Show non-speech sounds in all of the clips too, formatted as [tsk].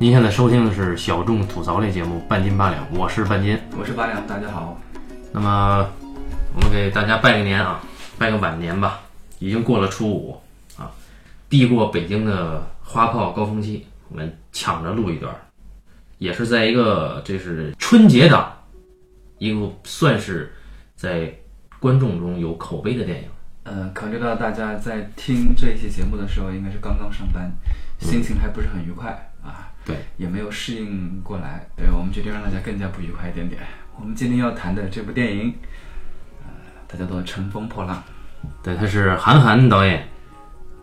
您现在收听的是小众吐槽类节目《半斤八两》，我是半斤。我是八两，大家好。那么，我们给大家拜个年啊，拜个晚年吧。已经过了初五啊，避过北京的花炮高峰期，我们抢着录一段，也是在一个这是春节档，一个算是在观众中有口碑的电影。呃，考虑到大家在听这期节目的时候，应该是刚刚上班，心情还不是很愉快啊，对，也没有适应过来，对我们决定让大家更加不愉快一点点。我们今天要谈的这部电影，呃，它叫做《乘风破浪》。对，他是韩寒导演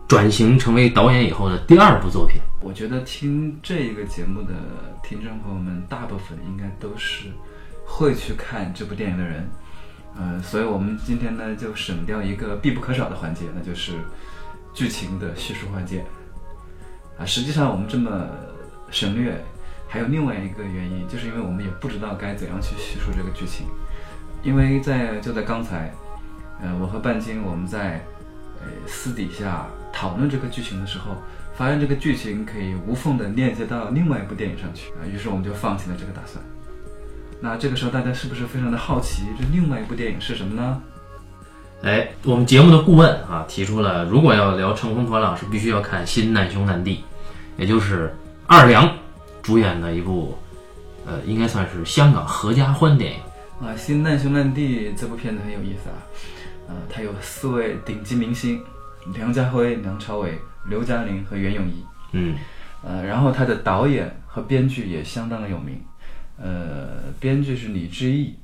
转型成为导演以后的第二部作品。我觉得听这一个节目的听众朋友们，大部分应该都是会去看这部电影的人。呃，所以我们今天呢就省掉一个必不可少的环节，那就是剧情的叙述环节。啊，实际上我们这么省略，还有另外一个原因，就是因为我们也不知道该怎样去叙述这个剧情。因为在就在刚才，呃，我和半斤我们在呃私底下讨论这个剧情的时候，发现这个剧情可以无缝的链接到另外一部电影上去啊，于是我们就放弃了这个打算。那这个时候大家是不是非常的好奇，这另外一部电影是什么呢？哎，我们节目的顾问啊提出了，如果要聊《乘风破浪》，是必须要看《新难兄难弟》，也就是二梁主演的一部，呃，应该算是香港合家欢电影。啊，《新难兄难弟》这部片子很有意思啊，呃，它有四位顶级明星，梁家辉、梁朝伟、刘嘉玲和袁咏仪。嗯，呃，然后他的导演和编剧也相当的有名。呃，编剧是李志毅，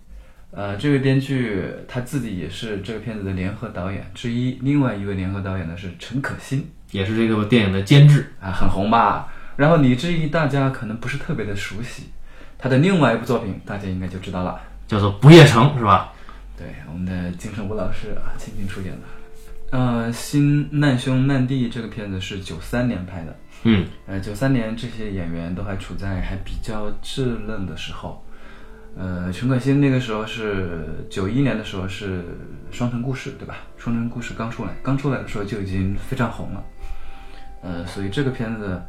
呃，这位编剧他自己也是这个片子的联合导演之一。另外一位联合导演呢是陈可辛，也是这个电影的监制啊，很红吧？然后李志毅大家可能不是特别的熟悉，他的另外一部作品大家应该就知道了，叫做《不夜城》，是吧？对，我们的金城武老师啊亲自出演的。呃，《新难兄难弟》这个片子是九三年拍的。嗯，呃，九三年这些演员都还处在还比较稚嫩的时候，呃，陈可辛那个时候是九一年的时候是《双城故事》，对吧？《双城故事》刚出来，刚出来的时候就已经非常红了，呃，所以这个片子，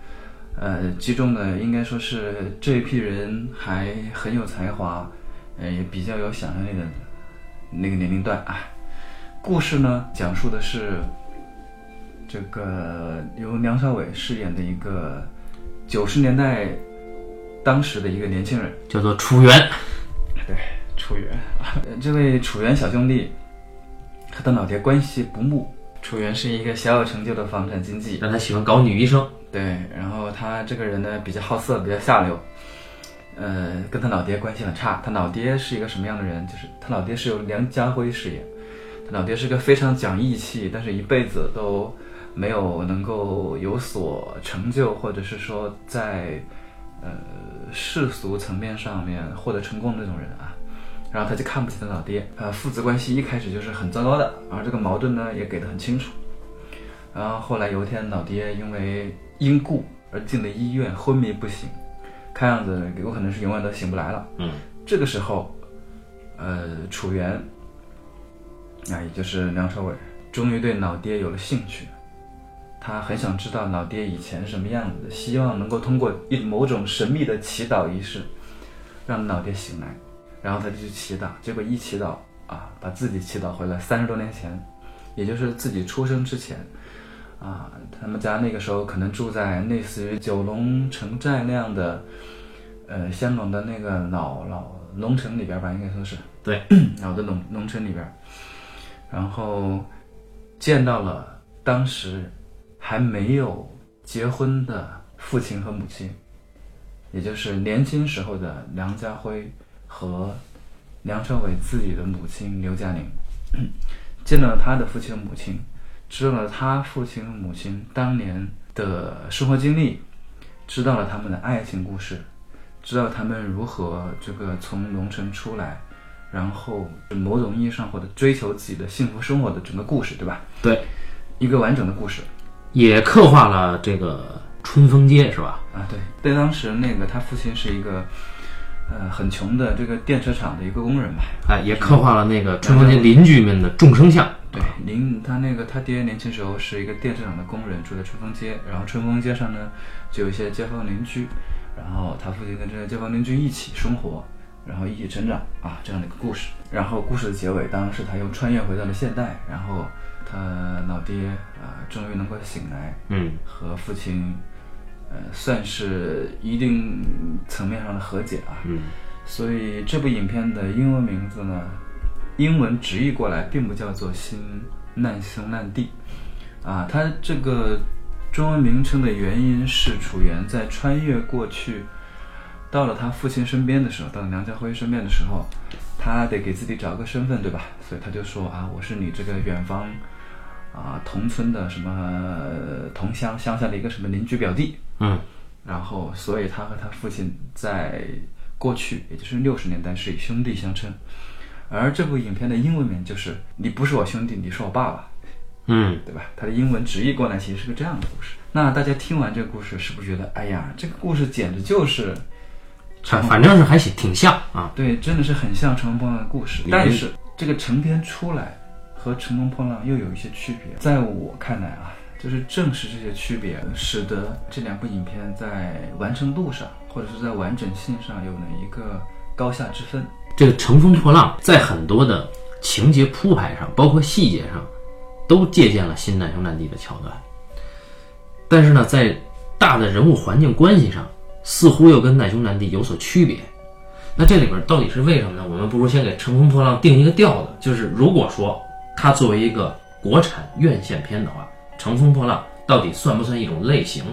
呃，击中的应该说是这一批人还很有才华，呃，也比较有想象力的那个年龄段啊。故事呢，讲述的是。这个由梁朝伟饰演的一个九十年代当时的一个年轻人，叫做楚原。对，楚原啊，这位楚原小兄弟和他老爹关系不睦。楚原是一个小有成就的房产经纪，但他喜欢搞女医生。对，然后他这个人呢比较好色，比较下流，呃，跟他老爹关系很差。他老爹是一个什么样的人？就是他老爹是由梁家辉饰演，他老爹是个非常讲义气，但是一辈子都。没有能够有所成就，或者是说在呃世俗层面上面获得成功的那种人啊，然后他就看不起他老爹，呃，父子关系一开始就是很糟糕的，而这个矛盾呢也给得很清楚。然后后来有一天，老爹因为因故而进了医院，昏迷不醒，看样子有可能是永远都醒不来了。嗯，这个时候，呃，楚原，啊，也就是梁朝伟，终于对老爹有了兴趣。他很想知道老爹以前什么样子，希望能够通过一某种神秘的祈祷仪式，让老爹醒来。然后他就去祈祷，结果一祈祷啊，把自己祈祷回来三十多年前，也就是自己出生之前，啊，他们家那个时候可能住在类似于九龙城寨那样的，呃，香港的那个老老农城里边吧，应该说是对，老的农农村里边，然后见到了当时。还没有结婚的父亲和母亲，也就是年轻时候的梁家辉和梁朝伟自己的母亲刘嘉玲，见到了他的父亲和母亲，知道了他父亲和母亲当年的生活经历，知道了他们的爱情故事，知道他们如何这个从农村出来，然后某种意义上或者追求自己的幸福生活的整个故事，对吧？对，一个完整的故事。也刻画了这个春风街是吧？啊，对，在当时那个他父亲是一个，呃，很穷的这个电车厂的一个工人吧。哎，也刻画了那个春风街邻居们的众生相。对，邻他那个他爹年轻时候是一个电车厂的工人，住在春风街，然后春风街上呢就有一些街坊邻居，然后他父亲跟这些街坊邻居一起生活，然后一起成长啊，这样的一个故事。然后故事的结尾当然是他又穿越回到了现代，然后他老爹啊终于能够醒来，嗯和父亲呃算是一定层面上的和解啊。嗯所以这部影片的英文名字呢，英文直译过来并不叫做《新难兄难弟》，啊，它这个中文名称的原因是楚原在穿越过去，到了他父亲身边的时候，到了梁家辉身边的时候，他得给自己找个身份，对吧？所以他就说啊，我是你这个远方啊同村的什么呃同乡乡下的一个什么邻居表弟，嗯然后，所以他和他父亲在过去，也就是六十年代是以兄弟相称。而这部影片的英文名就是“你不是我兄弟，你是我爸爸嗯”，对吧？它的英文直译过来其实是个这样的故事。那大家听完这个故事，是不是觉得，哎呀，这个故事简直就是，反反正是还挺挺像啊。对，真的是很像《乘风破浪》的故事但是这个成片出来和《乘风破浪》又有一些区别。在我看来啊，就是正是这些区别，使得这两部影片在完成度上，或者是在完整性上有了一个高下之分。这个《乘风破浪》在很多的情节铺排上，包括细节上，都借鉴了《新难兄难弟》的桥段。但是呢，在大的人物环境关系上，似乎又跟《难兄难弟》有所区别。那这里边到底是为什么呢？我们不如先给《乘风破浪》定一个调子，就是如果说它作为一个国产院线片的话，《乘风破浪》到底算不算一种类型？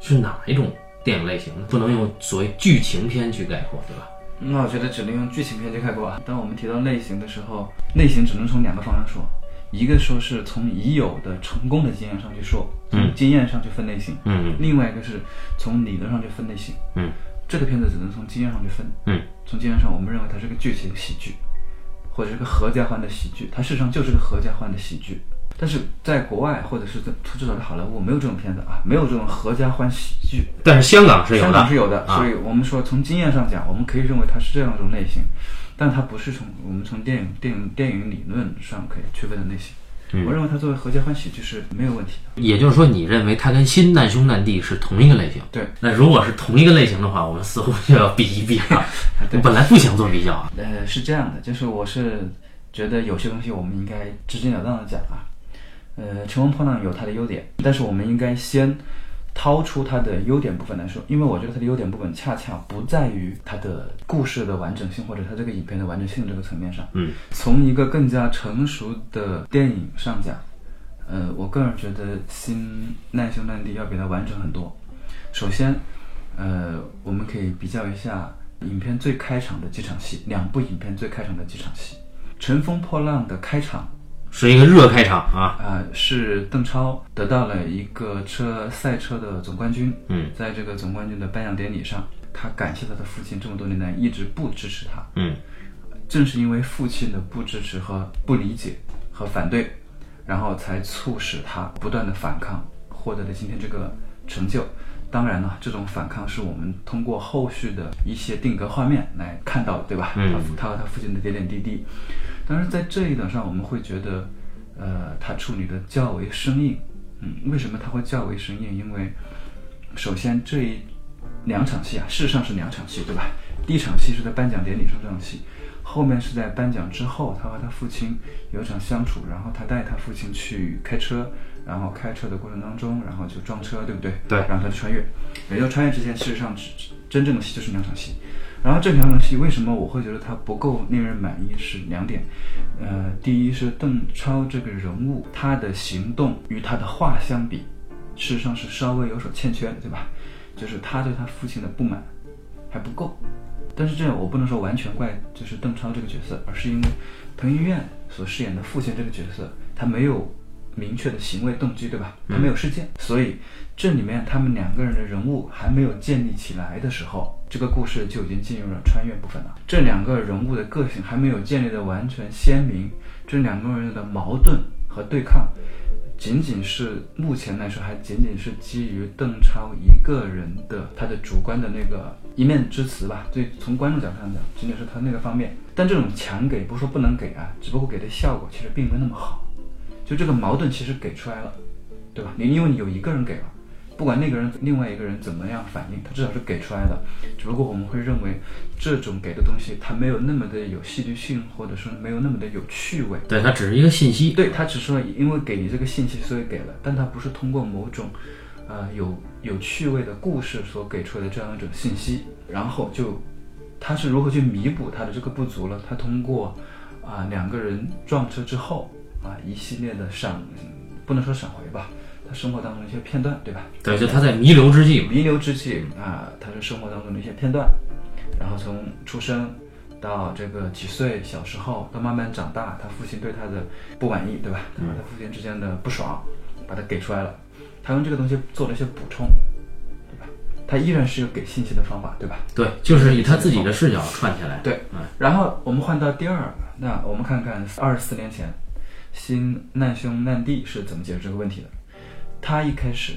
是哪一种电影类型呢？不能用所谓剧情片去概括，对吧？那我觉得只能用剧情片去概括啊。当我们提到类型的时候，类型只能从两个方向说，一个说是从已有的成功的经验上去说，从经验上去分类型；嗯另外一个是从理论上去分类型。嗯这个片子只能从经验上去分。嗯从经验上，我们认为它是个剧情喜剧，或者是个合家欢的喜剧。它事实上就是个合家欢的喜剧。但是在国外，或者是在至少在好莱坞，没有这种片子啊，没有这种合家欢喜剧。但是香港是有的，香港是有的，啊所以我们说从经验上讲，我们可以认为它是这样一种类型，但它不是从我们从电影电影电影理论上可以区分的类型。嗯我认为它作为合家欢喜剧是没有问题的。也就是说，你认为它跟《新难兄难弟》是同一个类型？对，那如果是同一个类型的话，我们似乎就要比一比了。[laughs] 本来不想做比较啊，呃，是这样的，就是我是觉得有些东西我们应该直截了当的讲啊。呃，乘风破浪有它的优点，但是我们应该先掏出它的优点部分来说，因为我觉得它的优点部分恰恰不在于它的故事的完整性或者它这个影片的完整性这个层面上。嗯，从一个更加成熟的电影上讲，呃，我个人觉得《新难兄难弟》要比它完整很多。首先，呃，我们可以比较一下影片最开场的几场戏，两部影片最开场的几场戏。《乘风破浪》的开场是一个热开场啊。啊、是邓超得到了一个车赛车的总冠军。嗯在这个总冠军的颁奖典礼上，他感谢他的父亲这么多年来一直不支持他。嗯正是因为父亲的不支持和不理解和反对，然后才促使他不断的反抗，获得了今天这个成就。当然了，这种反抗是我们通过后续的一些定格画面来看到的，对吧？嗯他他和他父亲的点点滴滴。当然，在这一点上，我们会觉得，呃，他处理的较为生硬。嗯，为什么他会较为生硬？因为首先这一两场戏啊，事实上是两场戏，对吧？第一场戏是在颁奖典礼上这场戏，后面是在颁奖之后，他和他父亲有一场相处，然后他带他父亲去开车，然后开车的过程当中，然后就撞车，对不对？对然后他穿越，也就穿越之前，事实上真正的戏就是两场戏。然后这两场戏为什么我会觉得它不够令人满意？是两点，呃，第一是邓超这个人物，他的行动与他的话相比，事实上是稍微有所欠缺的，对吧？就是他对他父亲的不满还不够。但是这样我不能说完全怪就是邓超这个角色，而是因为彭于晏所饰演的父亲这个角色，他没有明确的行为动机，对吧？他没有事件，所以这里面他们两个人的人物还没有建立起来的时候，这个故事就已经进入了穿越部分了。这两个人物的个性还没有建立的完全鲜明，这两个人的矛盾和对抗，仅仅是目前来说还仅仅是基于邓超一个人的他的主观的那个一面之词吧。对，从观众角度上讲，仅仅是他那个方面。但这种强给不是说不能给啊，只不过给的效果其实并没那么好。就这个矛盾其实给出来了，对吧？你因为你有一个人给了，不不管那个人另外一个人怎么样反应，他至少是给出来的。只不过我们会认为这种给的东西，它没有那么的有戏剧性，或者说没有那么的有趣味。对，它只是一个信息。对，他只是说因为给你这个信息，所以给了，但他不是通过某种，呃，有有趣味的故事所给出来的这样一种信息，然后就他是如何去弥补他的这个不足了？他通过啊两个人撞车之后啊一系列的闪，不能说闪回吧，他生活当中的一些片段，对吧？对，就他在弥留之际。弥留之际啊，他是生活当中的一些片段，然后从出生到这个几岁，小时候到慢慢长大，他父亲对他的不满意，对吧？他和他父亲之间的不爽，把他给出来了。他用这个东西做了一些补充，对吧？他依然是有给信息的方法，对吧？对，就是以他自己的视角串起来。对，嗯，然后我们换到第二，那我们看看二十四年前，新难兄难弟是怎么解决这个问题的。他一开始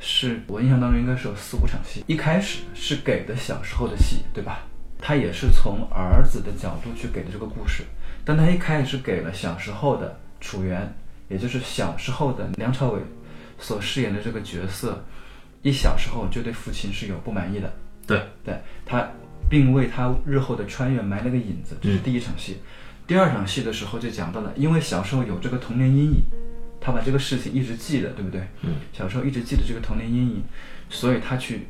是我印象当中应该是有四五场戏，一开始是给的小时候的戏，对吧？他也是从儿子的角度去给的这个故事，但他一开始是给了小时候的楚原，也就是小时候的梁朝伟所饰演的这个角色，一小时候就对父亲是有不满意的，对，对他，并为他日后的穿越埋了个引子，这是第一场戏。第二场戏的时候就讲到了，因为小时候有这个童年阴影，他把这个事情一直记得，对不对？嗯，小时候一直记得这个童年阴影，所以他去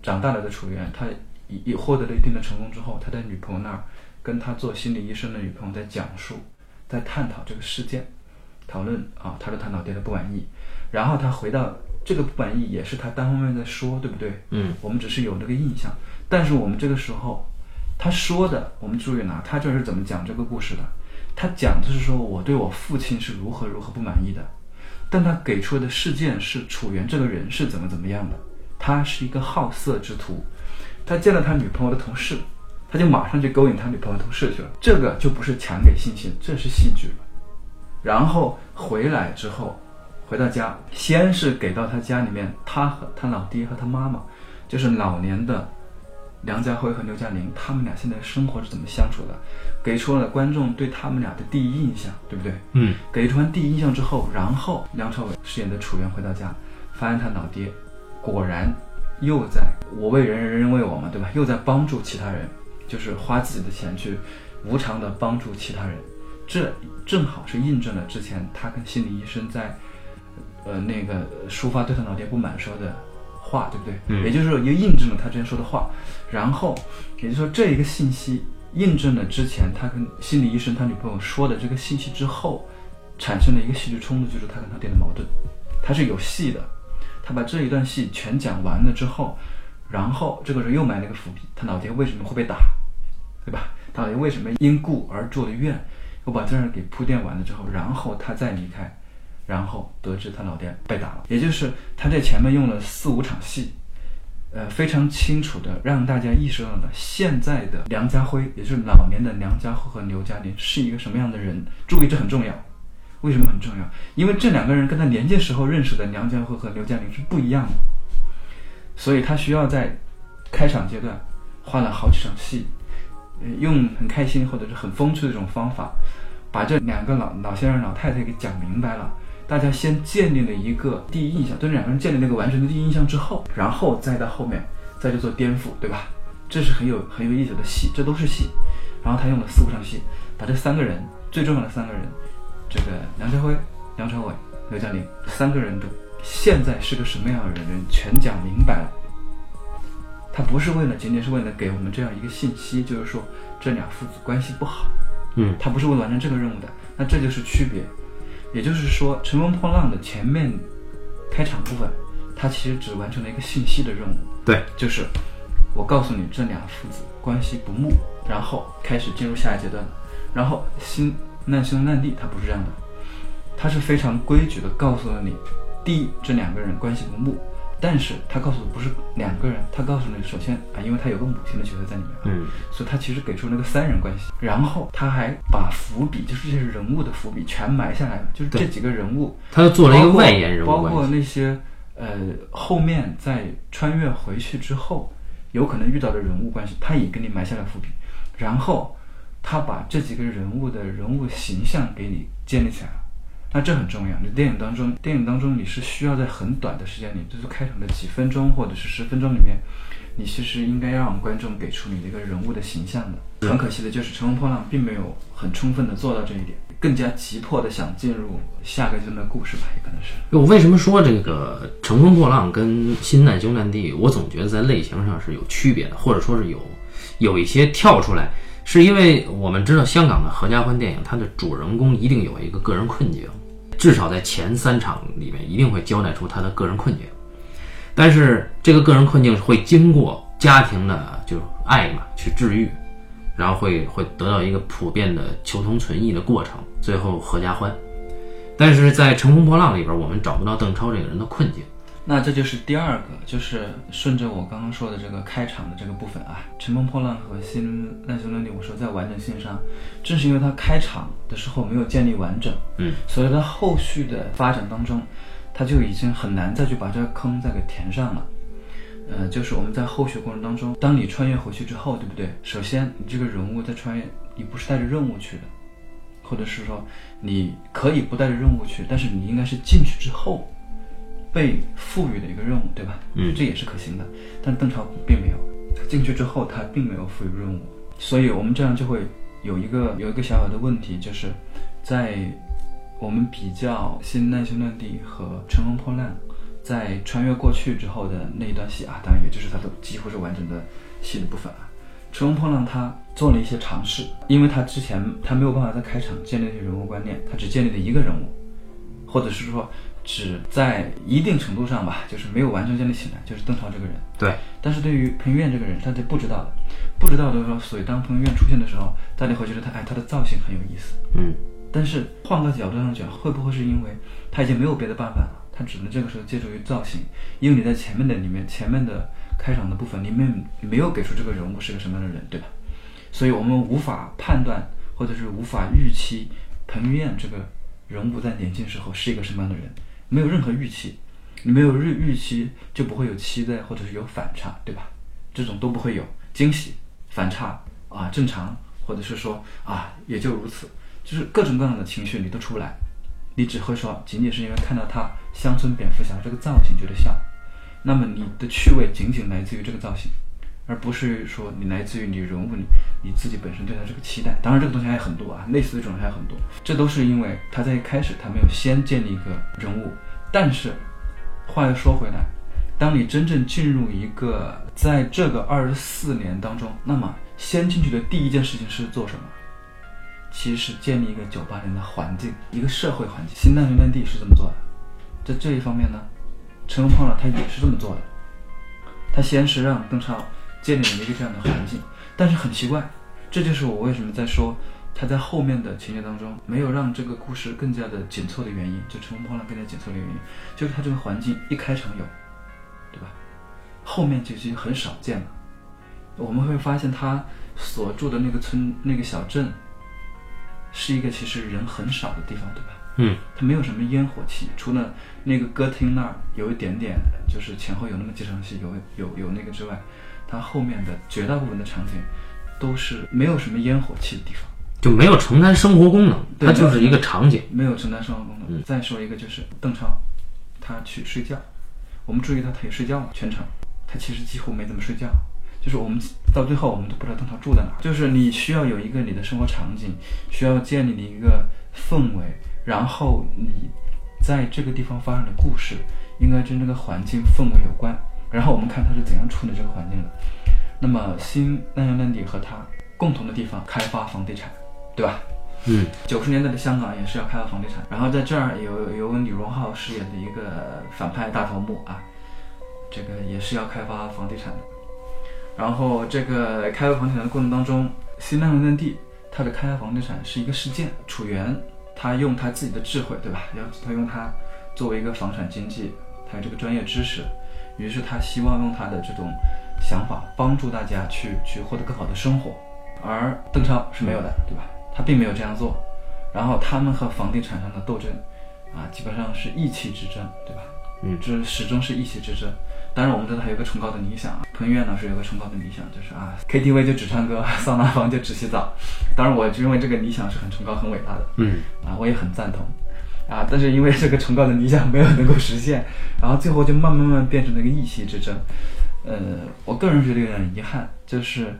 长大了的楚原，他已已获得了一定的成功之后，他在女朋友那儿跟他做心理医生的女朋友在讲述，在探讨这个事件，讨论啊，他对他老爹的不满意，然后他回到这个不满意也是他单方面在说，对不对？嗯，我们只是有那个印象，但是我们这个时候他说的，我们注意拿，他这是怎么讲这个故事的？他讲的是说我对我父亲是如何如何不满意的，但他给出的事件是楚原这个人是怎么怎么样的，他是一个好色之徒，他见了他女朋友的同事，他就马上就勾引他女朋友同事去了，这个就不是强给信息，这是戏剧了。然后回来之后，回到家，先是给到他家里面，他和他老爹和他妈妈，就是老年的梁家辉和刘嘉玲，他们俩现在生活是怎么相处的，给出了观众对他们俩的第一印象，对不对？嗯，给出完第一印象之后，然后梁朝伟饰演的楚原回到家，发现他老爹果然又在我为人人，人人为我嘛，对吧？又在帮助其他人，就是花自己的钱去无偿的帮助其他人，这正好是印证了之前他跟心理医生在呃那个抒发对他老爹不满说的话，对不对？嗯也就是说，又印证了他之前说的话，然后也就是说这一个信息印证了之前他跟心理医生他女朋友说的这个信息之后，产生了一个戏剧冲突，就是他跟他爹的矛盾，他是有戏的。他把这一段戏全讲完了之后，然后这个人又埋了个伏笔，他老爹为什么会被打，对吧？他老爹为什么因故而住的院？我把这儿给铺垫完了之后，然后他再离开，然后得知他老爹被打了，也就是他在前面用了四五场戏，呃，非常清楚的让大家意识到了现在的梁家辉，也就是老年的梁家辉和刘嘉玲是一个什么样的人。注意，这很重要。为什么很重要？因为这两个人跟他年轻时候认识的梁家辉和刘嘉玲是不一样的，所以他需要在开场阶段花了好几场戏，用很开心或者是很风趣的这种方法，把这两个老老先生老太太给讲明白了。大家先建立了一个第一印象，对这两个人建立那个完整的第一印象之后，然后再到后面再去做颠覆，对吧？这是很有很有意思的戏，这都是戏。然后他用了四五场戏，把这三个人最重要的三个人，这个梁家辉、梁朝伟、刘嘉玲三个人的现在是个什么样的人，全讲明白了。他不是为了仅仅是为了给我们这样一个信息，就是说这俩父子关系不好，嗯，他不是为了完成这个任务的。那这就是区别，也就是说，《乘风破浪》的前面开场部分，它其实只完成了一个信息的任务，对，就是我告诉你这俩父子关系不睦，然后开始进入下一阶段了。然后新难兄难弟，他不是这样的，他是非常规矩的告诉了你，第一，这两个人关系不睦，但是他告诉的不是两个人，他告诉你，首先啊，因为他有个母亲的角色在里面，嗯，所以他其实给出那个三人关系，然后他还把伏笔，就是这些人物的伏笔全埋下来了，就是这几个人物，他又做了一个外延人物包括。那些呃后面在穿越回去之后，有可能遇到的人物关系，他也给你埋下了伏笔，然后他把这几个人物的人物形象给你建立起来了，那这很重要。你电影当中，电影当中你是需要在很短的时间里，就是开场的几分钟或者是十分钟里面，你其实应该让观众给出你的一个人物的形象的。很可惜的就是《乘风破浪》并没有很充分的做到这一点，更加急迫的想进入下个阶段的故事吧，也可能是。我为什么说这个《乘风破浪》跟《新难兄难弟》，我总觉得在类型上是有区别的，或者说是有有一些跳出来，是因为我们知道香港的合家欢电影，它的主人公一定有一个个人困境，至少在前三场里面一定会交代出他的个人困境，但是这个个人困境会经过家庭的就是爱嘛去治愈，然后会会得到一个普遍的求同存异的过程，最后合家欢。但是在《乘风破浪》里边，我们找不到邓超这个人的困境。那这就是第二个，就是顺着我刚刚说的这个开场的这个部分啊，《乘风破浪》和《新难兄难弟》，我说在完整性上，正是因为它开场的时候没有建立完整，嗯，所以它后续的发展当中，它就已经很难再去把这个坑再给填上了。呃，就是我们在后续过程当中，当你穿越回去之后，对不对？首先，你这个人物在穿越，你不是带着任务去的，或者是说你可以不带着任务去，但是你应该是进去之后被赋予的一个任务，对吧？嗯这也是可行的。但邓超并没有，他进去之后他并没有赋予任务，所以我们这样就会有一个有一个小小的问题，就是在我们比较《新难兄难弟》和《乘风破浪》在穿越过去之后的那一段戏啊，当然也就是它的几乎是完整的戏的部分啊。《乘风破浪》他做了一些尝试，因为他之前他没有办法在开场建立一些人物观念，他只建立了一个人物，或者是说只在一定程度上吧，就是没有完全建立起来，就是邓超这个人。对，但是对于彭于晏这个人，大家不知道的，不知道的时候，所以当彭于晏出现的时候，大家会觉得他哎他的造型很有意思。嗯，但是换个角度上讲，会不会是因为他已经没有别的办法了，他只能这个时候借助于造型，因为你在前面的里面前面的开场的部分里面没有给出这个人物是个什么样的人，对吧？所以我们无法判断或者是无法预期彭于晏这个人物在年轻时候是一个什么样的人，没有任何预期，你没有预预期就不会有期待或者是有反差，对吧？这种都不会有惊喜、反差啊，正常，或者是说啊也就如此，就是各种各样的情绪你都出不来，你只会说仅仅是因为看到他乡村蝙蝠侠这个造型觉得笑，那么你的趣味仅仅来自于这个造型，而不是说你来自于你人物你你自己本身对他这个期待。当然这个东西还有很多啊，类似的这种还有很多，这都是因为他在一开始他没有先建立一个人物，但是话又说回来。当你真正进入一个在这个二十四年当中，那么先进去的第一件事情是做什么？其实是建立一个九八年的环境，一个社会环境。新难兄难弟是这么做的，在这一方面呢，乘风破浪他也是这么做的。他先是让邓超建立了一个这样的环境，但是很奇怪，这就是我为什么在说他在后面的情节当中没有让这个故事更加的紧凑的原因，就乘风破浪更加紧凑的原因，就是他这个环境一开场有。对吧？后面就已经很少见了。我们会发现他所住的那个村、那个小镇，是一个其实人很少的地方，对吧？嗯，它没有什么烟火气，除了那个歌厅那儿有一点点，就是前后有那么几场戏有有有那个之外，它后面的绝大部分的场景都是没有什么烟火气的地方，就没有承担生活功能，对它就是一个场景。没有承担生活功能。嗯再说一个就是邓超，他去睡觉，我们注意到他也睡觉了，全程他其实几乎没怎么睡觉。就是我们到最后，我们都不知道邓超住在哪儿。就是你需要有一个你的生活场景，需要建立的一个氛围，然后你在这个地方发生的故事，应该跟这个环境氛围有关。然后我们看他是怎样处理这个环境的。那么新难兄难弟和他共同的地方，开发房地产，对吧？嗯，九十年代的香港也是要开发房地产，然后在这儿有有李荣浩饰演的一个反派大头目啊，这个也是要开发房地产的。然后这个开发房地产的过程当中，新难兄难弟他的开发房地产是一个事件，楚原他用他自己的智慧，对吧？要他用他作为一个房产经济，他有这个专业知识，于是他希望用他的这种想法帮助大家去去获得更好的生活，而邓超是没有的，对吧？他并没有这样做，然后他们和房地产商的斗争，啊，基本上是意气之争，对吧？嗯这始终是意气之争。当然，我们知道他有个崇高的理想啊，彭于晏老师有个崇高的理想，就是啊，KTV 就只唱歌，桑拿房就只洗澡。当然，我认为这个理想是很崇高、很伟大的。嗯，啊，我也很赞同。啊，但是因为这个崇高的理想没有能够实现，然后最后就慢慢慢慢变成了一个意气之争。呃，我个人觉得有点遗憾，就是，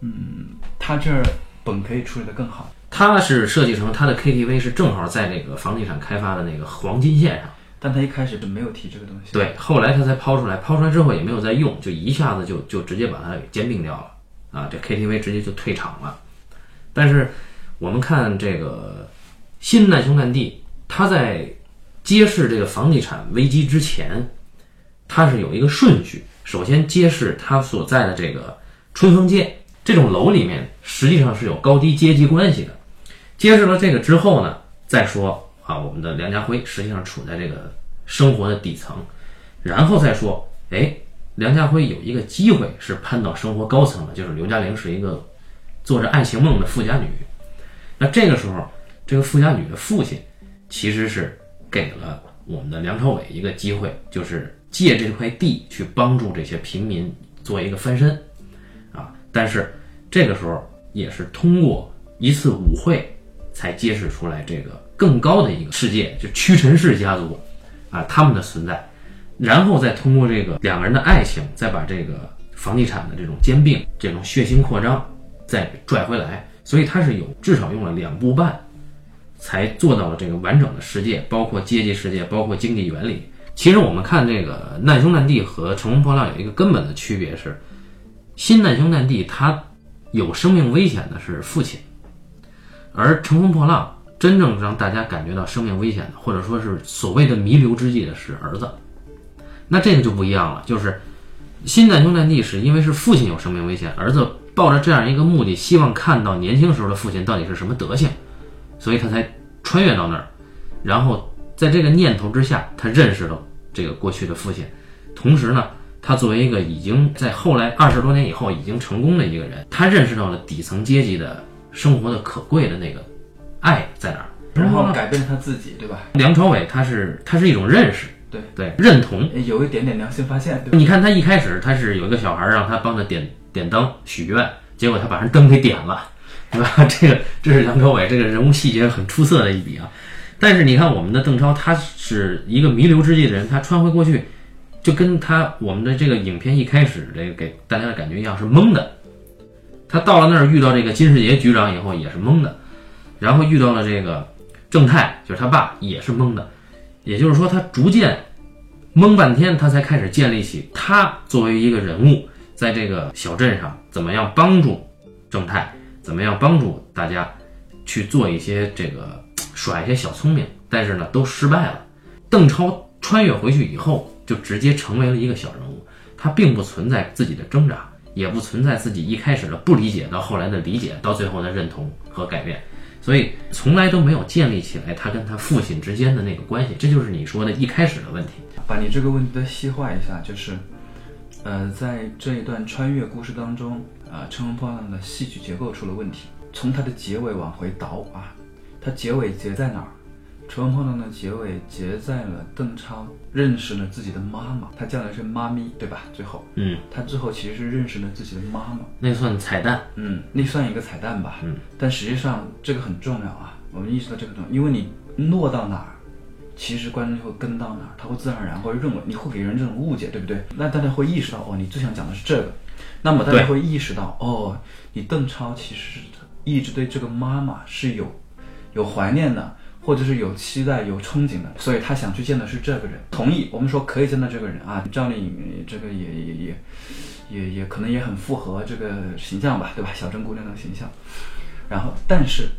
嗯，他这儿本可以处理得更好，他是设计成他的 KTV 是正好在那个房地产开发的那个黄金线上。但他一开始就没有提这个东西。对，后来他才抛出来，抛出来之后也没有再用，就一下子就就直接把它给兼并掉了啊！这 KTV 直接就退场了。但是我们看这个新难兄难弟，他在揭示这个房地产危机之前，他是有一个顺序。首先揭示他所在的这个春风街这种楼里面，实际上是有高低阶级关系的。揭示了这个之后呢，再说啊，我们的梁家辉实际上处在这个生活的底层，然后再说，哎，梁家辉有一个机会是攀到生活高层的，就是刘嘉玲是一个做着爱情梦的富家女。那这个时候，这个富家女的父亲其实是给了我们的梁朝伟一个机会，就是借这块地去帮助这些平民做一个翻身啊。但是这个时候也是通过一次舞会才揭示出来这个更高的一个世界，就屈臣氏家族啊他们的存在，然后再通过这个两个人的爱情，再把这个房地产的这种兼并、这种血腥扩张再拽回来。所以它是有至少用了两部半，才做到了这个完整的世界，包括阶级世界，包括经济原理。其实我们看这个难兄难弟和乘风破浪有一个根本的区别是，新难兄难弟他有生命危险的是父亲，而乘风破浪真正让大家感觉到生命危险的，或者说是所谓的弥留之际的是儿子。那这个就不一样了，就是新难兄难弟是因为是父亲有生命危险，儿子抱着这样一个目的，希望看到年轻时候的父亲到底是什么德行，所以他才穿越到那儿，然后在这个念头之下，他认识了这个过去的父亲，同时呢，他作为一个已经在后来二十多年以后已经成功的一个人，他认识到了底层阶级的生活的可贵的那个爱在哪儿。然后改变他自己，对吧？梁朝伟他是他是一种认识，对对认同。有一点点良心发现，对？你看他一开始他是有一个小孩让他帮他点点灯许愿，结果他把人灯给点了，对吧？[laughs] 这个这是梁朝伟这个人物细节很出色的一笔啊。但是你看我们的邓超，他是一个弥留之际的人，他穿回过去，就跟他我们的这个影片一开始这个给大家的感觉一样是懵的。他到了那儿遇到这个金世杰局长以后也是懵的，然后遇到了这个正太，就是他爸也是懵的。也就是说，他逐渐懵半天，他才开始建立起他作为一个人物，在这个小镇上怎么样帮助正太，怎么样帮助大家去做一些这个 [tsk] 耍一些小聪明，但是呢都失败了。邓超穿越回去以后，就直接成为了一个小人物，他并不存在自己的挣扎，也不存在自己一开始的不理解到后来的理解，到最后的认同和改变。所以从来都没有建立起来他跟他父亲之间的那个关系，这就是你说的一开始的问题。把你这个问题再细化一下，就是，呃，在这一段穿越故事当中，啊、乘风破浪的戏剧结构出了问题。从它的结尾往回倒啊，它结尾结在哪儿？乘风破浪的结尾结在了邓超认识了自己的妈妈，他叫的是妈咪，对吧？最后，嗯，他最后其实是认识了自己的妈妈。那算彩蛋。嗯，那算一个彩蛋吧。嗯，但实际上这个很重要啊，我们意识到这个重要，因为你落到哪儿，其实观众就会跟到哪儿，他会自然而然会认为你会给人这种误解，对不对？那大家会意识到，哦，你最想讲的是这个，那么大家会意识到，哦，你邓超其实是一直对这个妈妈是有有怀念的。或者是有期待、有憧憬的，所以他想去见的是这个人。同意，我们说可以见到这个人啊。赵丽颖这个也也也也也可能也很符合这个形象吧，对吧？小镇姑娘的形象。然后，但是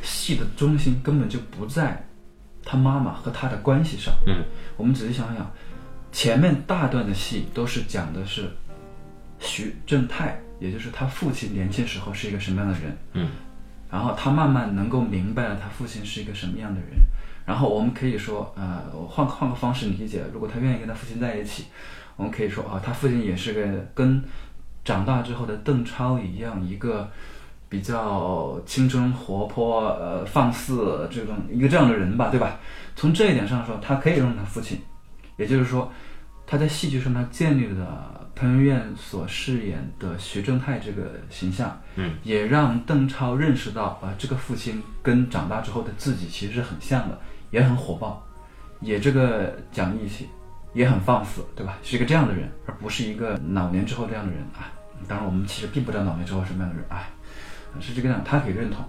戏的中心根本就不在他妈妈和他的关系上。嗯，我们仔细想想，前面大段的戏都是讲的是徐正泰，也就是他父亲年轻时候是一个什么样的人。嗯，然后他慢慢能够明白了他父亲是一个什么样的人。然后我们可以说，呃，我换换个方式理解，如果他愿意跟他父亲在一起，我们可以说啊，他父亲也是个跟长大之后的邓超一样，一个比较青春活泼、呃放肆这种一个这样的人吧，对吧？从这一点上说，他可以认他父亲，也就是说，他在戏剧上他建立了彭于晏所饰演的徐正泰这个形象，嗯，也让邓超认识到啊、这个父亲跟长大之后的自己其实是很像的，也很火爆，也这个讲义气，也很放肆，对吧？是一个这样的人，而不是一个老年之后这样的人啊。当然，我们其实并不知道老年之后什么样的人，啊，是这个样，他可以认同。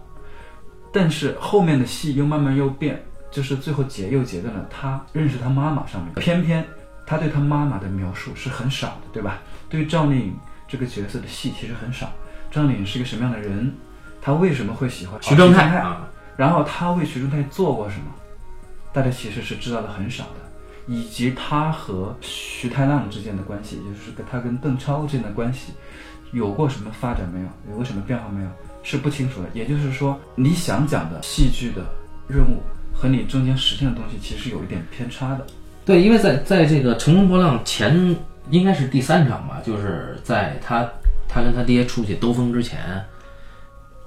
但是后面的戏又慢慢又变，就是最后结又结在了他认识他妈妈上面。偏偏他对他妈妈的描述是很少的，对吧？对于赵丽颖这个角色的戏其实很少。赵丽颖是一个什么样的人？她为什么会喜欢徐正泰泰？啊，然后她为徐正太做过什么？大家其实是知道的很少的，以及他和徐太浪之间的关系，也就是跟他跟邓超之间的关系，有过什么发展没有？有过什么变化没有？是不清楚的。也就是说，你想讲的戏剧的任务和你中间实现的东西，其实是有一点偏差的。对，因为在在这个《乘风破浪》前应该是第三场吧，就是在他他跟他爹出去兜风之前，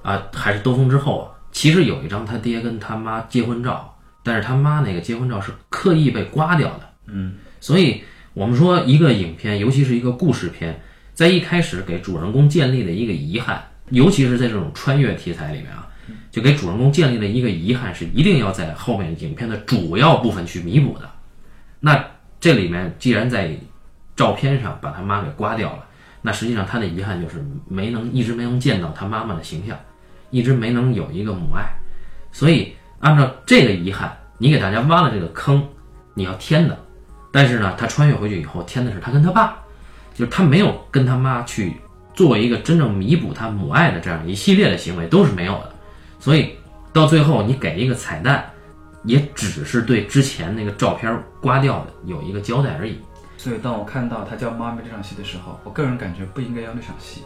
啊，还是兜风之后啊，其实有一张他爹跟他妈结婚照，但是他妈那个结婚照是刻意被刮掉的。嗯，所以我们说一个影片，尤其是一个故事片，在一开始给主人公建立的一个遗憾，尤其是在这种穿越题材里面啊，就给主人公建立了一个遗憾，是一定要在后面影片的主要部分去弥补的。那这里面既然在照片上把他妈给刮掉了，那实际上他的遗憾就是没能一直没能见到他妈妈的形象，一直没能有一个母爱。所以按照这个遗憾，你给大家挖了这个坑，你要填的。但是呢，他穿越回去以后填的是他跟他爸，就是他没有跟他妈去做一个真正弥补他母爱的这样一系列的行为都是没有的。所以到最后你给一个彩蛋，也只是对之前那个照片刮掉的有一个交代而已。所以当我看到他叫妈咪这场戏的时候，我个人感觉不应该要那场戏，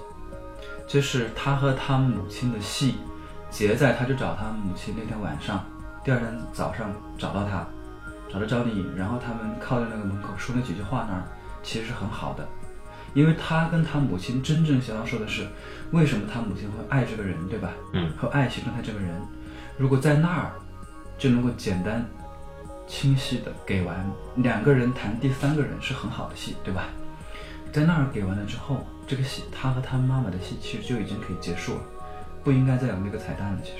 就是他和他母亲的戏结在他去找他母亲那天晚上，第二天早上找到他，找到赵丽颖，然后他们靠在那个门口说那几句话那儿，其实是很好的，因为他跟他母亲真正想要说的是，为什么他母亲会爱这个人，对吧？嗯，会爱徐正泰这个人，如果在那儿就能够简单清晰的给完两个人谈第三个人是很好的戏，对吧？在那儿给完了之后，这个戏他和他妈妈的戏其实就已经可以结束了，不应该再有那个彩蛋了。其实，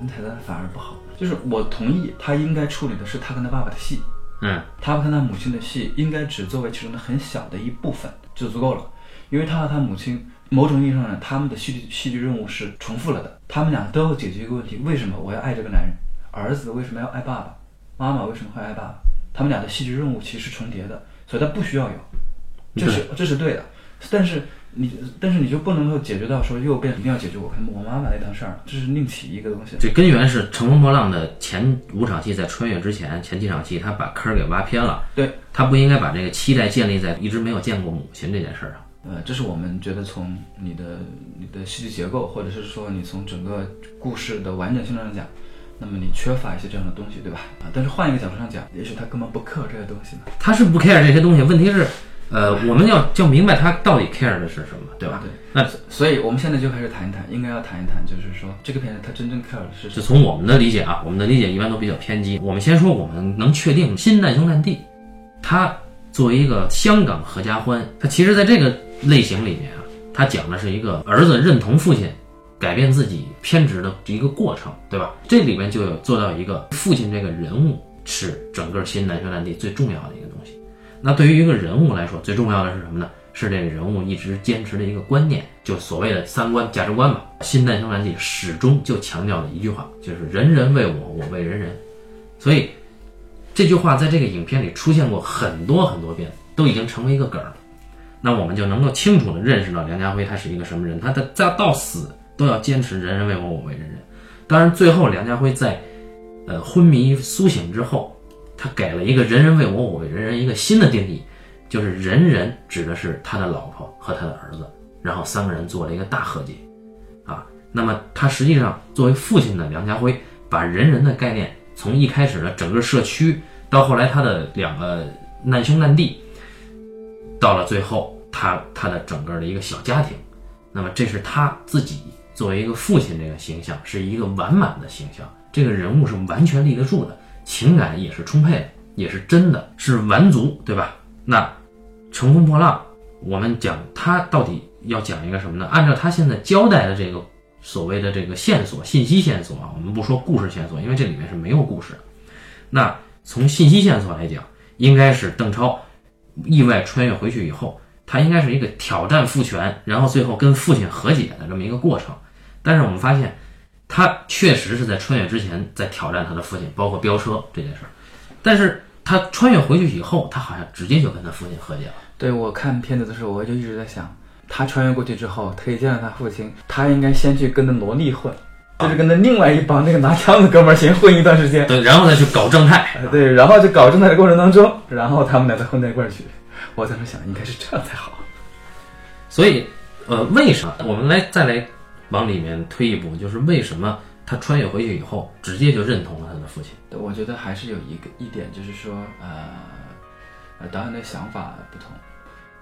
那彩蛋反而不好。就是我同意他应该处理的是他跟他爸爸的戏，嗯，他和他母亲的戏应该只作为其中的很小的一部分就足够了，因为他和他母亲某种意义上呢，他们的戏剧戏剧任务是重复了的，他们俩都要解决一个问题：为什么我要爱这个男人？儿子为什么要爱爸爸？妈妈为什么会爱爸爸？他们俩的戏剧任务其实是重叠的，所以他不需要有，这是这是对的。但是你但是你就不能够解决到说又变一定要解决我跟我妈妈那档事儿，这是另起一个东西。这根源是《乘风破浪》的前五场戏在穿越之前，前几场戏他把坑儿给挖偏了。对，他不应该把这个期待建立在一直没有见过母亲这件事儿上。呃，这是我们觉得从你的你的戏剧结构，或者是说你从整个故事的完整性上讲，那么你缺乏一些这样的东西，对吧？啊，但是换一个角度上讲，也许他根本不 care 这些东西呢。他是不 care 这些东西，问题是，呃，我们要要明白他到底 care 的是什么，对吧？对，那所以我们现在就开始谈一谈，应该要谈一谈，就是说这个片子他真正 care 的是什么？就从我们的理解啊，我们的理解一般都比较偏激。我们先说我们能确定《新难兄难弟》，它作为一个香港合家欢，它其实在这个类型里面啊，它讲的是一个儿子认同父亲，改变自己偏执的一个过程，对吧？这里面就有做到一个父亲这个人物是整个《新难兄难弟》最重要的一个东西。那对于一个人物来说，最重要的是什么呢？是这个人物一直坚持的一个观念，就所谓的三观价值观吧。《新难兄难弟》始终就强调的一句话，就是“人人为我，我为人人”。所以这句话在这个影片里出现过很多很多遍，都已经成为一个梗儿。那我们就能够清楚地认识到梁家辉他是一个什么人，他的在到死都要坚持“人人为我，我为人人”。当然，最后梁家辉在呃昏迷苏醒之后，他给了一个“人人为我，我为人人”一个新的定义。就是人人指的是他的老婆和他的儿子，然后三个人做了一个大和解，啊，那么他实际上作为父亲的梁家辉，把人人的概念从一开始的整个社区，到后来他的两个难兄难弟，到了最后他他的整个的一个小家庭，那么这是他自己作为一个父亲这个形象是一个完满的形象，这个人物是完全立得住的，情感也是充沛的，也是真的，是完足，对吧？那《乘风破浪》，我们讲他到底要讲一个什么呢？按照他现在交代的这个所谓的这个线索、信息线索啊，我们不说故事线索，因为这里面是没有故事的。那从信息线索来讲，应该是邓超意外穿越回去以后，他应该是一个挑战父权，然后最后跟父亲和解的这么一个过程。但是我们发现，他确实是在穿越之前在挑战他的父亲，包括飙车这件事儿。但是他穿越回去以后，他好像直接就跟他父亲和解了。对我看片子的时候，我就一直在想，他穿越过去之后，他一见到他父亲，他应该先去跟那萝莉混，就是跟那另外一帮那个拿枪的哥们儿先混一段时间，对，然后再去搞正太。哎对，然后就搞正太的过程当中，然后他们俩再混在一块儿去。我当时想，应该是这样才好。所以，呃，为什么我们来再来往里面推一步，就是为什么他穿越回去以后，直接就认同了他的父亲？对我觉得还是有一个一点，就是说，呃，呃，导演的想法不同，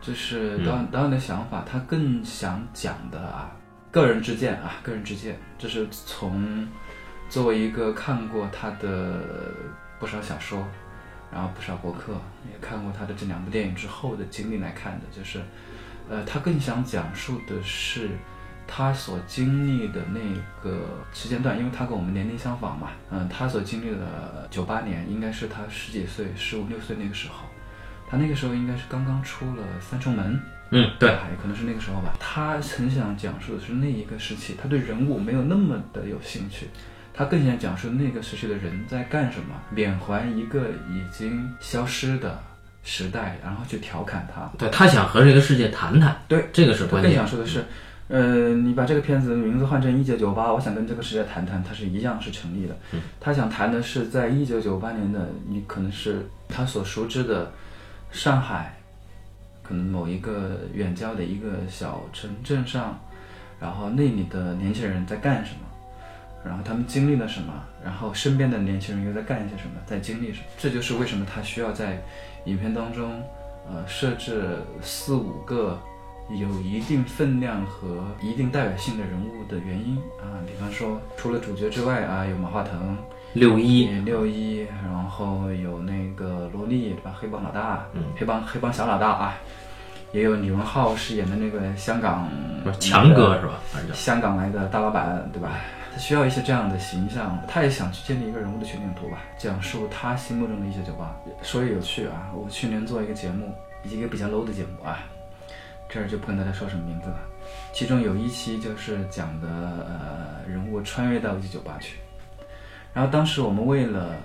就是导演、导演的想法，他更想讲的啊，个人之见啊，个人之见，这是从作为一个看过他的不少小说，然后不少博客，也看过他的这两部电影之后的经历来看的，就是，呃，他更想讲述的是。他所经历的那个时间段，因为他跟我们年龄相仿嘛，嗯，他所经历的九八年应该是他十几岁、十五六岁那个时候，他那个时候应该是刚刚出了《三重门》，嗯，对，也可能是那个时候吧。他很想讲述的是那一个时期，他对人物没有那么的有兴趣，他更想讲述那个时期的人在干什么，缅怀一个已经消失的时代，然后去调侃他。对他想和这个世界谈谈，对，这个是关键。更想说的是。呃，你把这个片子的名字换成《一九九八》，我想跟这个世界谈谈，它是一样是成立的。他想谈的是，在一九九八年的，你可能是他所熟知的上海，可能某一个远郊的一个小城镇上，然后那里的年轻人在干什么，然后他们经历了什么，然后身边的年轻人又在干一些什么，在经历什么。这就是为什么他需要在影片当中，呃，设置四五个。有一定分量和一定代表性的人物的原因啊，比方说除了主角之外啊，有马化腾、六一、六一，然后有那个罗莉对吧？黑帮老大，嗯，黑帮黑帮小老大啊，也有李荣浩饰演的那个香港强哥是吧？香港来的大老板对吧？他需要一些这样的形象，他也想去建立一个人物的全景图吧，讲述他心目中的一些酒吧。说也有趣啊，我去年做一个节目，一个比较 low 的节目啊。这儿就不跟大家说什么名字了，其中有一期就是讲的呃人物穿越到一九九八去，然后当时我们为了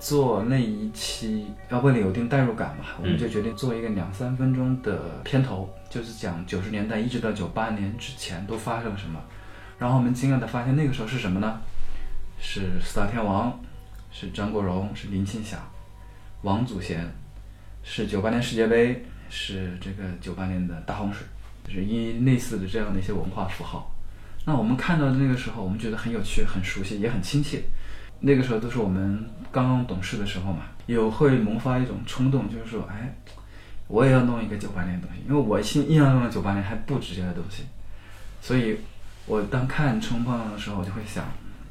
做那一期，要为了有一定代入感嘛，我们就决定做一个两三分钟的片头，就是讲九十年代一直到九八年之前都发生了什么，然后我们惊讶的发现那个时候是什么呢？是四大天王，是张国荣，是林青霞，王祖贤，是九八年世界杯。是这个九八年的大洪水，就是因类似的这样的一些文化符号。那我们看到的那个时候，我们觉得很有趣、很熟悉，也很亲切。那个时候都是我们刚刚懂事的时候嘛，有会萌发一种冲动，就是说，哎，我也要弄一个九八年的东西，因为我心印象中的九八年还不止这些东西。所以，我当看《冲浪》的时候，我就会想，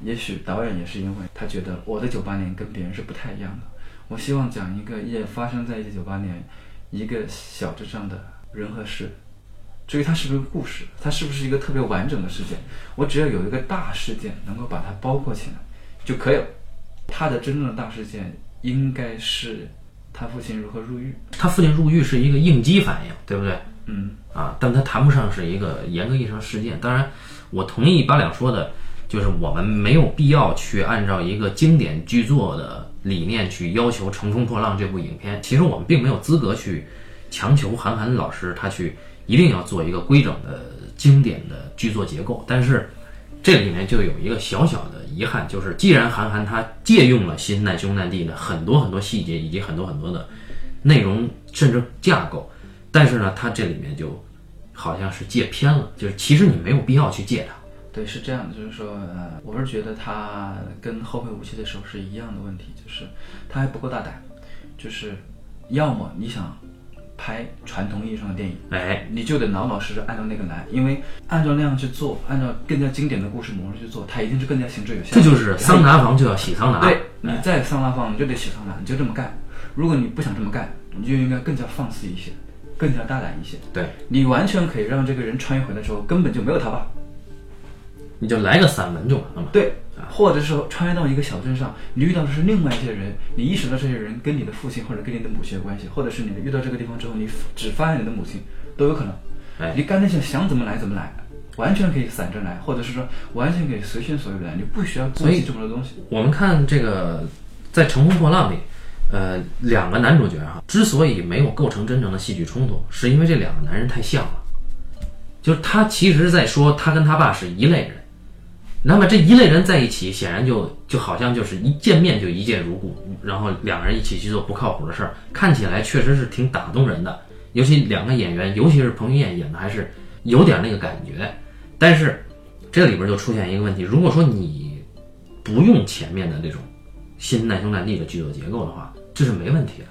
也许导演也是因为他觉得我的九八年跟别人是不太一样的。我希望讲一个也发生在一九九八年。一个小镇上的人和事，至于它是不是故事，它是不是一个特别完整的事件，我只要有一个大事件能够把它包括起来就可以了。他的真正的大事件应该是他父亲如何入狱。他父亲入狱是一个应激反应，对不对？嗯。啊，但他谈不上是一个严格意义上事件。当然，我同意八两说的，就是我们没有必要去按照一个经典剧作的。理念去要求《乘风破浪》这部影片，其实我们并没有资格去强求韩寒老师他去一定要做一个规整的经典的剧作结构。但是这里面就有一个小小的遗憾，就是既然韩寒他借用了新难兄难弟的很多很多细节以及很多很多的内容甚至架构，但是呢，他这里面就好像是借偏了，就是其实你没有必要去借它。对，是这样的，就是说，呃，我是觉得他跟后会无期的时候是一样的问题，就是他还不够大胆，就是要么你想拍传统意义上的电影，哎，你就得老老实实按照那个来，因为按照那样去做，按照更加经典的故事模式去做，它一定是更加行之有效。这就是桑拿房就要洗桑拿，对，你在桑拿房你就得洗桑拿，你就这么干。如果你不想这么干，你就应该更加放肆一些，更加大胆一些。对，你完全可以让这个人穿越回来之后根本就没有他爸，你就来个散文就完了嘛。对，或者是说穿越到一个小镇上，你遇到的是另外一些人，你意识到这些人跟你的父亲或者跟你的母亲有关系，或者是你遇到这个地方之后，你只发现你的母亲都有可能。哎你干脆想想怎么来怎么来，完全可以散着来，或者是说完全可以随心所欲来，你不需要顾所以及这么多东西。我们看这个在《乘风破浪》里，呃，两个男主角哈，之所以没有构成真正的戏剧冲突，是因为这两个男人太像了。就是他其实在说他跟他爸是一类人，那么这一类人在一起，显然就就好像就是一见面就一见如故，然后两个人一起去做不靠谱的事儿，看起来确实是挺打动人的。尤其两个演员，尤其是彭于晏演的还是有点那个感觉，但是这里边就出现一个问题，如果说你不用前面的这种新难兄难弟的剧作结构的话，这是没问题的。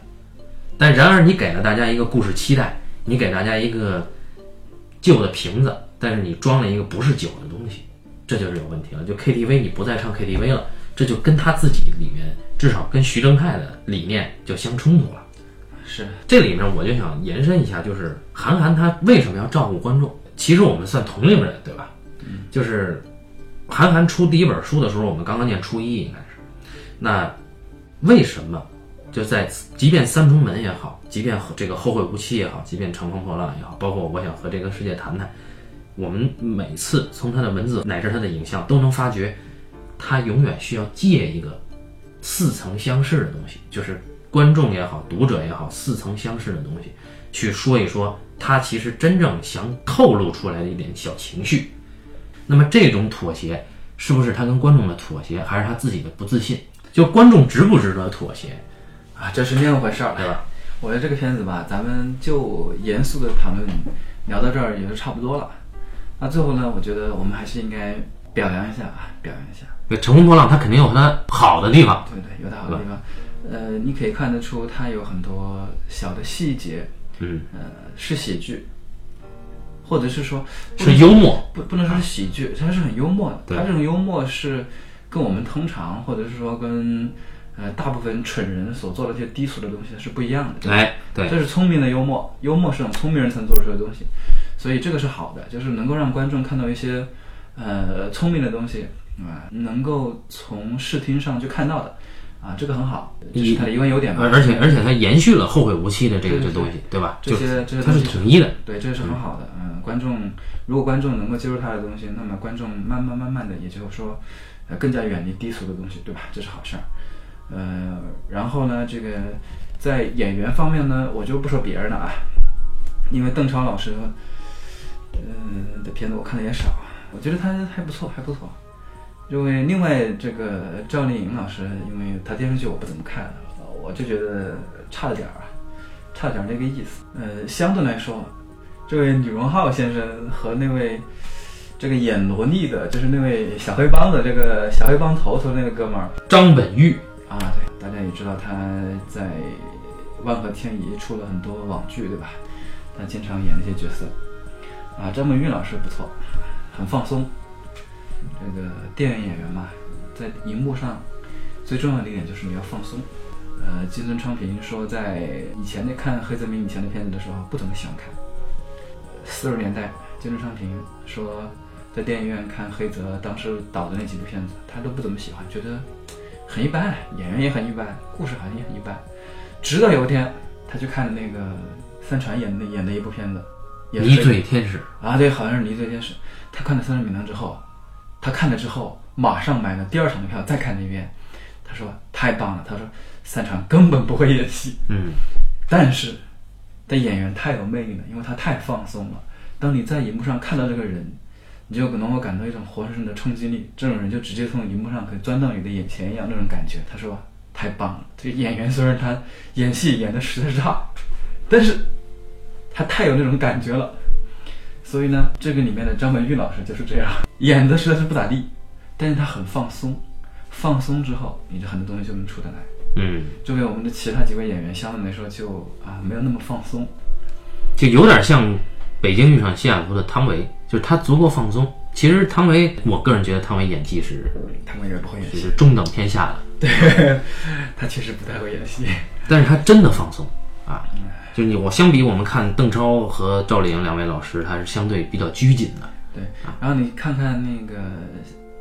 但然而你给了大家一个故事期待，你给大家一个旧的瓶子，但是你装了一个不是酒的东西，这就是有问题了。就 KTV 你不再唱 KTV 了，这就跟他自己里面至少跟徐正泰的理念就相冲突了。是，这里面我就想延伸一下，就是韩寒他为什么要照顾观众？其实我们算同龄人，对吧？就是韩寒出第一本书的时候，我们刚刚念初一，应该是。那为什么就在即便三重门也好，即便这个后会无期也好，即便乘风破浪也好，包括我想和这个世界谈谈，我们每次从他的文字乃至他的影像都能发觉，他永远需要借一个似曾相识的东西，就是观众也好，读者也好，似曾相识的东西，去说一说他其实真正想透露出来的一点小情绪。那么这种妥协，是不是他跟观众的妥协，还是他自己的不自信？就观众值不值得妥协，啊，这是另一回事儿，对吧？我觉得这个片子吧，咱们就严肃的谈论，聊到这儿也就差不多了。那最后呢，我觉得我们还是应该表扬一下啊，表扬一下。对，乘风破浪它肯定有它好的地方，对对，有它好的地方。呃，你可以看得出它有很多小的细节，嗯，呃，是喜剧，或者是说是幽默，不不能说是喜剧，它是很幽默的。它这种幽默是跟我们通常，或者是说跟呃大部分蠢人所做的这些低俗的东西是不一样的。哎，对，这是聪明的幽默，幽默是种聪明人才能做出的东西，所以这个是好的，就是能够让观众看到一些呃聪明的东西啊、能够从视听上去看到的啊，这个很好，这是它的一个优点吧。而而且而且它延续了后会无期的这个这东西，对吧？这些这些它是统一的，对，这是很好的。嗯，观众如果观众能够接受他的东西，那么观众慢慢慢慢的，也就是说，呃，更加远离低俗的东西，对吧？这是好事儿。呃，然后呢，这个在演员方面呢，我就不说别人了啊，因为邓超老师，嗯、的片子我看的也少，我觉得他还不错，还不错。因为另外这个赵丽颖老师，因为她电视剧我不怎么看，我就觉得差了点儿啊，差点儿那个意思。呃，相对来说，这位李荣浩先生和那位这个演萝莉的，就是那位小黑帮的这个小黑帮头头那个哥们儿张本煜，啊，对，大家也知道他在万和天宜出了很多网剧，对吧？他经常演那些角色。啊，张本煜老师不错，很放松。这个电影演员嘛，在荧幕上最重要的一点就是你要放松。呃，金尊昌平说，在以前的看黑泽明以前的片子的时候，不怎么喜欢看。四十年代，金尊昌平说，在电影院看黑泽当时导的那几部片子，他都不怎么喜欢，觉得很一般，演员也很一般，故事好像也很一般。直到有一天，他去看了那个三船演的演的一部片子，也是迷黑醉天使，啊，对，好像是《离罪天使》。他看了《三人名单》之后，他看了之后马上买了第二场的票再看了一遍。他说太棒了，他说三船根本不会演戏，嗯，[laughs] 但是但演员太有魅力了，因为他太放松了。当你在荧幕上看到这个人，你就能够感到一种活生生的冲击力，这种人就直接从荧幕上可以钻到你的眼前一样那种感觉。他说太棒了，这个演员虽然他演戏演的实在是差，但是他太有那种感觉了。所以呢，这个里面的张本煜老师就是这样，演的实在是不咋地，但是他很放松，放松之后，你这很多东西就能出得来。嗯，作为我们的其他几位演员，相对来说就啊没有那么放松。就有点像北京遇上西雅图的汤唯，就是他足够放松。其实汤唯，我个人觉得汤唯演技是汤唯也不会演戏，就是中等偏下的，对，[laughs] 他确实不太会演戏。但是他真的放松，啊。就你我相比我们看邓超和赵丽颖两位老师，他是相对比较拘谨的。对，然后你看看那个，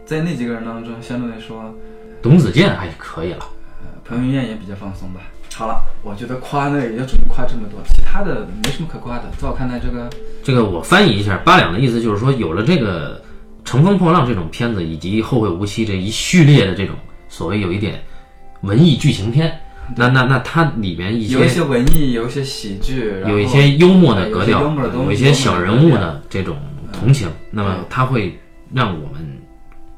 在那几个人当中，相对来说，董子健还可以了。呃，彭于晏也比较放松吧。好了，我觉得夸呢也就只能夸这么多，其他的没什么可夸的。在我看来，这个这个我翻译一下，八两的意思就是说，有了这个《乘风破浪》这种片子，以及《后会无期》这一序列的这种所谓有一点文艺剧情片，那那那它里面一些有一些文艺，有一些喜剧，有一些幽默的格调，有一些小人物的这种同情，那么它会让我们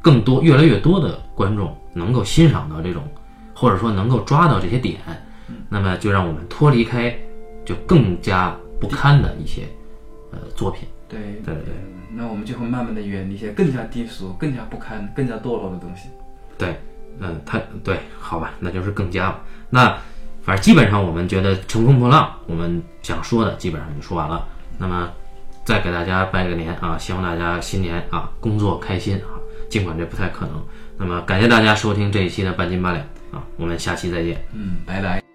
更多、越来越多的观众能够欣赏到这种，或者说能够抓到这些点，那么就让我们脱离开就更加不堪的一些呃作品。对对对那我们就会慢慢的远离一些更加低俗、更加不堪、更加堕落的东西。对，嗯，他对，好吧，那就是更加吧。那反正基本上我们觉得《乘风破浪》，我们想说的基本上就说完了。那么再给大家拜个年啊，希望大家新年啊工作开心啊，尽管这不太可能。那么感谢大家收听这一期的半斤八两啊，我们下期再见。嗯，拜拜。